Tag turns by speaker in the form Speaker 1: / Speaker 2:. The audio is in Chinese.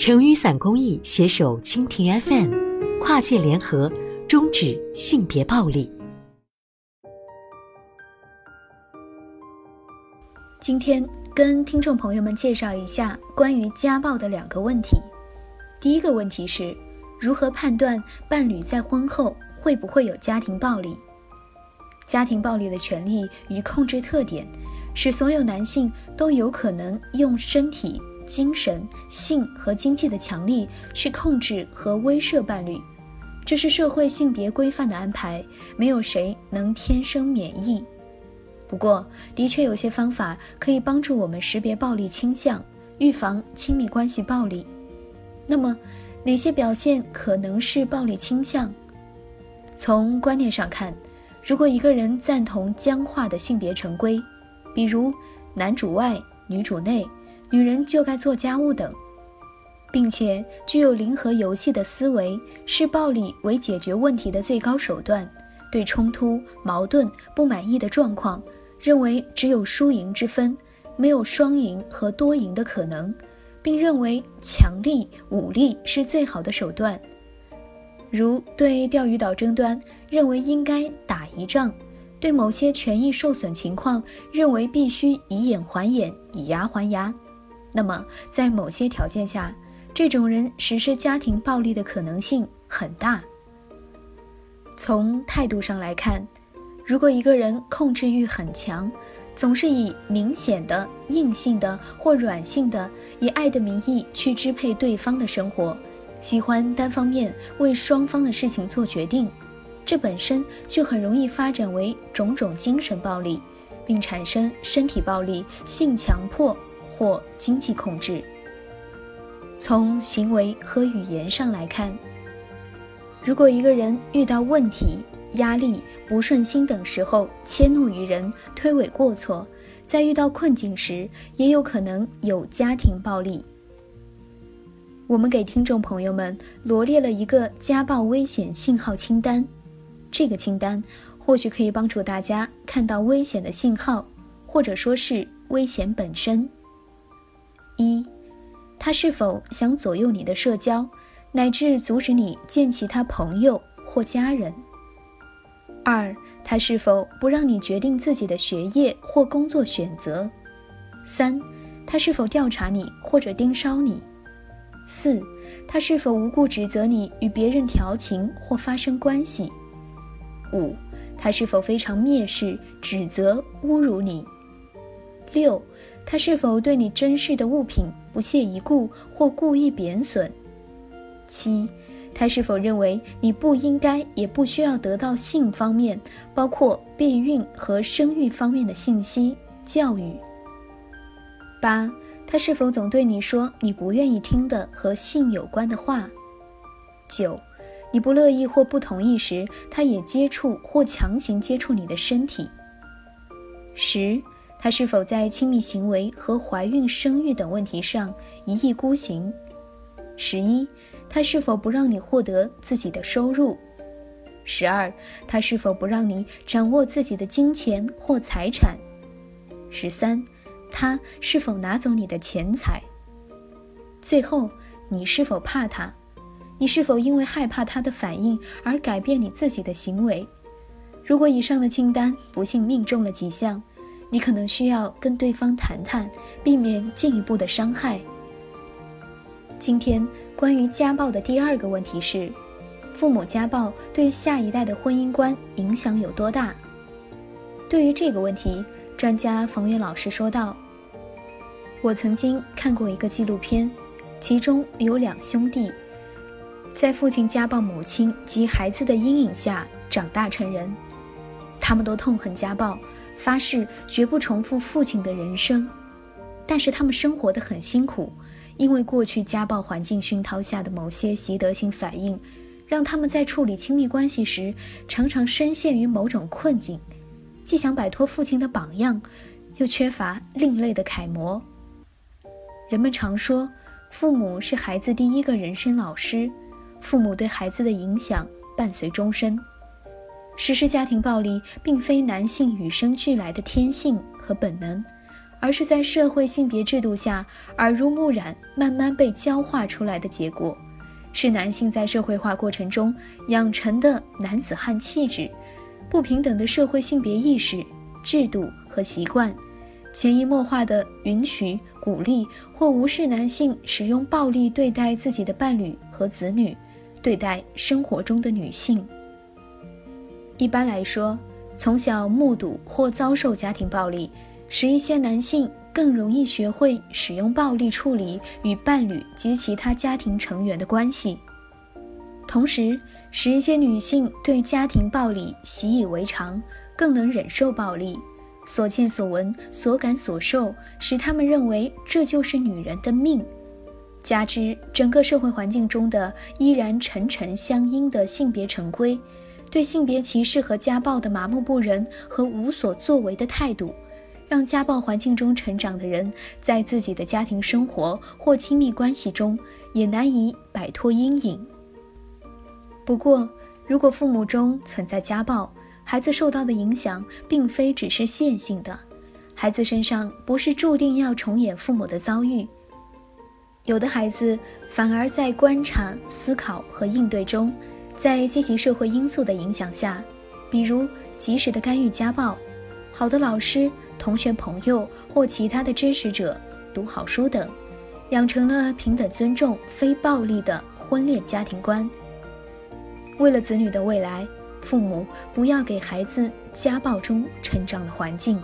Speaker 1: 成雨伞公益携手蜻蜓 FM，跨界联合，终止性别暴力。
Speaker 2: 今天跟听众朋友们介绍一下关于家暴的两个问题。第一个问题是，如何判断伴侣在婚后会不会有家庭暴力？家庭暴力的权利与控制特点，使所有男性都有可能用身体、精神、性和经济的强力去控制和威慑伴侣。这是社会性别规范的安排，没有谁能天生免疫。不过，的确有些方法可以帮助我们识别暴力倾向，预防亲密关系暴力。那么，哪些表现可能是暴力倾向？从观念上看，如果一个人赞同僵化的性别成规，比如男主外女主内，女人就该做家务等，并且具有零和游戏的思维，视暴力为解决问题的最高手段，对冲突、矛盾、不满意的状况。认为只有输赢之分，没有双赢和多赢的可能，并认为强力武力是最好的手段。如对钓鱼岛争端，认为应该打一仗；对某些权益受损情况，认为必须以眼还眼，以牙还牙。那么，在某些条件下，这种人实施家庭暴力的可能性很大。从态度上来看。如果一个人控制欲很强，总是以明显的硬性的或软性的，以爱的名义去支配对方的生活，喜欢单方面为双方的事情做决定，这本身就很容易发展为种种精神暴力，并产生身体暴力、性强迫或经济控制。从行为和语言上来看，如果一个人遇到问题，压力、不顺心等时候迁怒于人、推诿过错，在遇到困境时也有可能有家庭暴力。我们给听众朋友们罗列了一个家暴危险信号清单，这个清单或许可以帮助大家看到危险的信号，或者说是危险本身。一，他是否想左右你的社交，乃至阻止你见其他朋友或家人？二，他是否不让你决定自己的学业或工作选择？三，他是否调查你或者盯梢你？四，他是否无故指责你与别人调情或发生关系？五，他是否非常蔑视、指责、侮辱你？六，他是否对你珍视的物品不屑一顾或故意贬损？七。他是否认为你不应该也不需要得到性方面，包括避孕和生育方面的信息教育？八，他是否总对你说你不愿意听的和性有关的话？九，你不乐意或不同意时，他也接触或强行接触你的身体？十，他是否在亲密行为和怀孕、生育等问题上一意孤行？十一。他是否不让你获得自己的收入？十二，他是否不让你掌握自己的金钱或财产？十三，他是否拿走你的钱财？最后，你是否怕他？你是否因为害怕他的反应而改变你自己的行为？如果以上的清单不幸命中了几项，你可能需要跟对方谈谈，避免进一步的伤害。今天。关于家暴的第二个问题是，父母家暴对下一代的婚姻观影响有多大？对于这个问题，专家冯源老师说道：“我曾经看过一个纪录片，其中有两兄弟，在父亲家暴母亲及孩子的阴影下长大成人，他们都痛恨家暴，发誓绝不重复父亲的人生，但是他们生活的很辛苦。”因为过去家暴环境熏陶下的某些习得性反应，让他们在处理亲密关系时常常深陷于某种困境，既想摆脱父亲的榜样，又缺乏另类的楷模。人们常说，父母是孩子第一个人生老师，父母对孩子的影响伴随终身。实施家庭暴力并非男性与生俱来的天性和本能。而是在社会性别制度下耳濡目染、慢慢被教化出来的结果，是男性在社会化过程中养成的男子汉气质、不平等的社会性别意识、制度和习惯，潜移默化地允许、鼓励或无视男性使用暴力对待自己的伴侣和子女，对待生活中的女性。一般来说，从小目睹或遭受家庭暴力。使一些男性更容易学会使用暴力处理与伴侣及其他家庭成员的关系，同时使一些女性对家庭暴力习以为常，更能忍受暴力。所见所闻、所感所受，使他们认为这就是女人的命。加之整个社会环境中的依然沉沉相因的性别成规，对性别歧视和家暴的麻木不仁和无所作为的态度。让家暴环境中成长的人，在自己的家庭生活或亲密关系中也难以摆脱阴影。不过，如果父母中存在家暴，孩子受到的影响并非只是线性的，孩子身上不是注定要重演父母的遭遇。有的孩子反而在观察、思考和应对中，在积极社会因素的影响下，比如及时的干预家暴，好的老师。同学、朋友或其他的支持者，读好书等，养成了平等、尊重、非暴力的婚恋家庭观。为了子女的未来，父母不要给孩子家暴中成长的环境。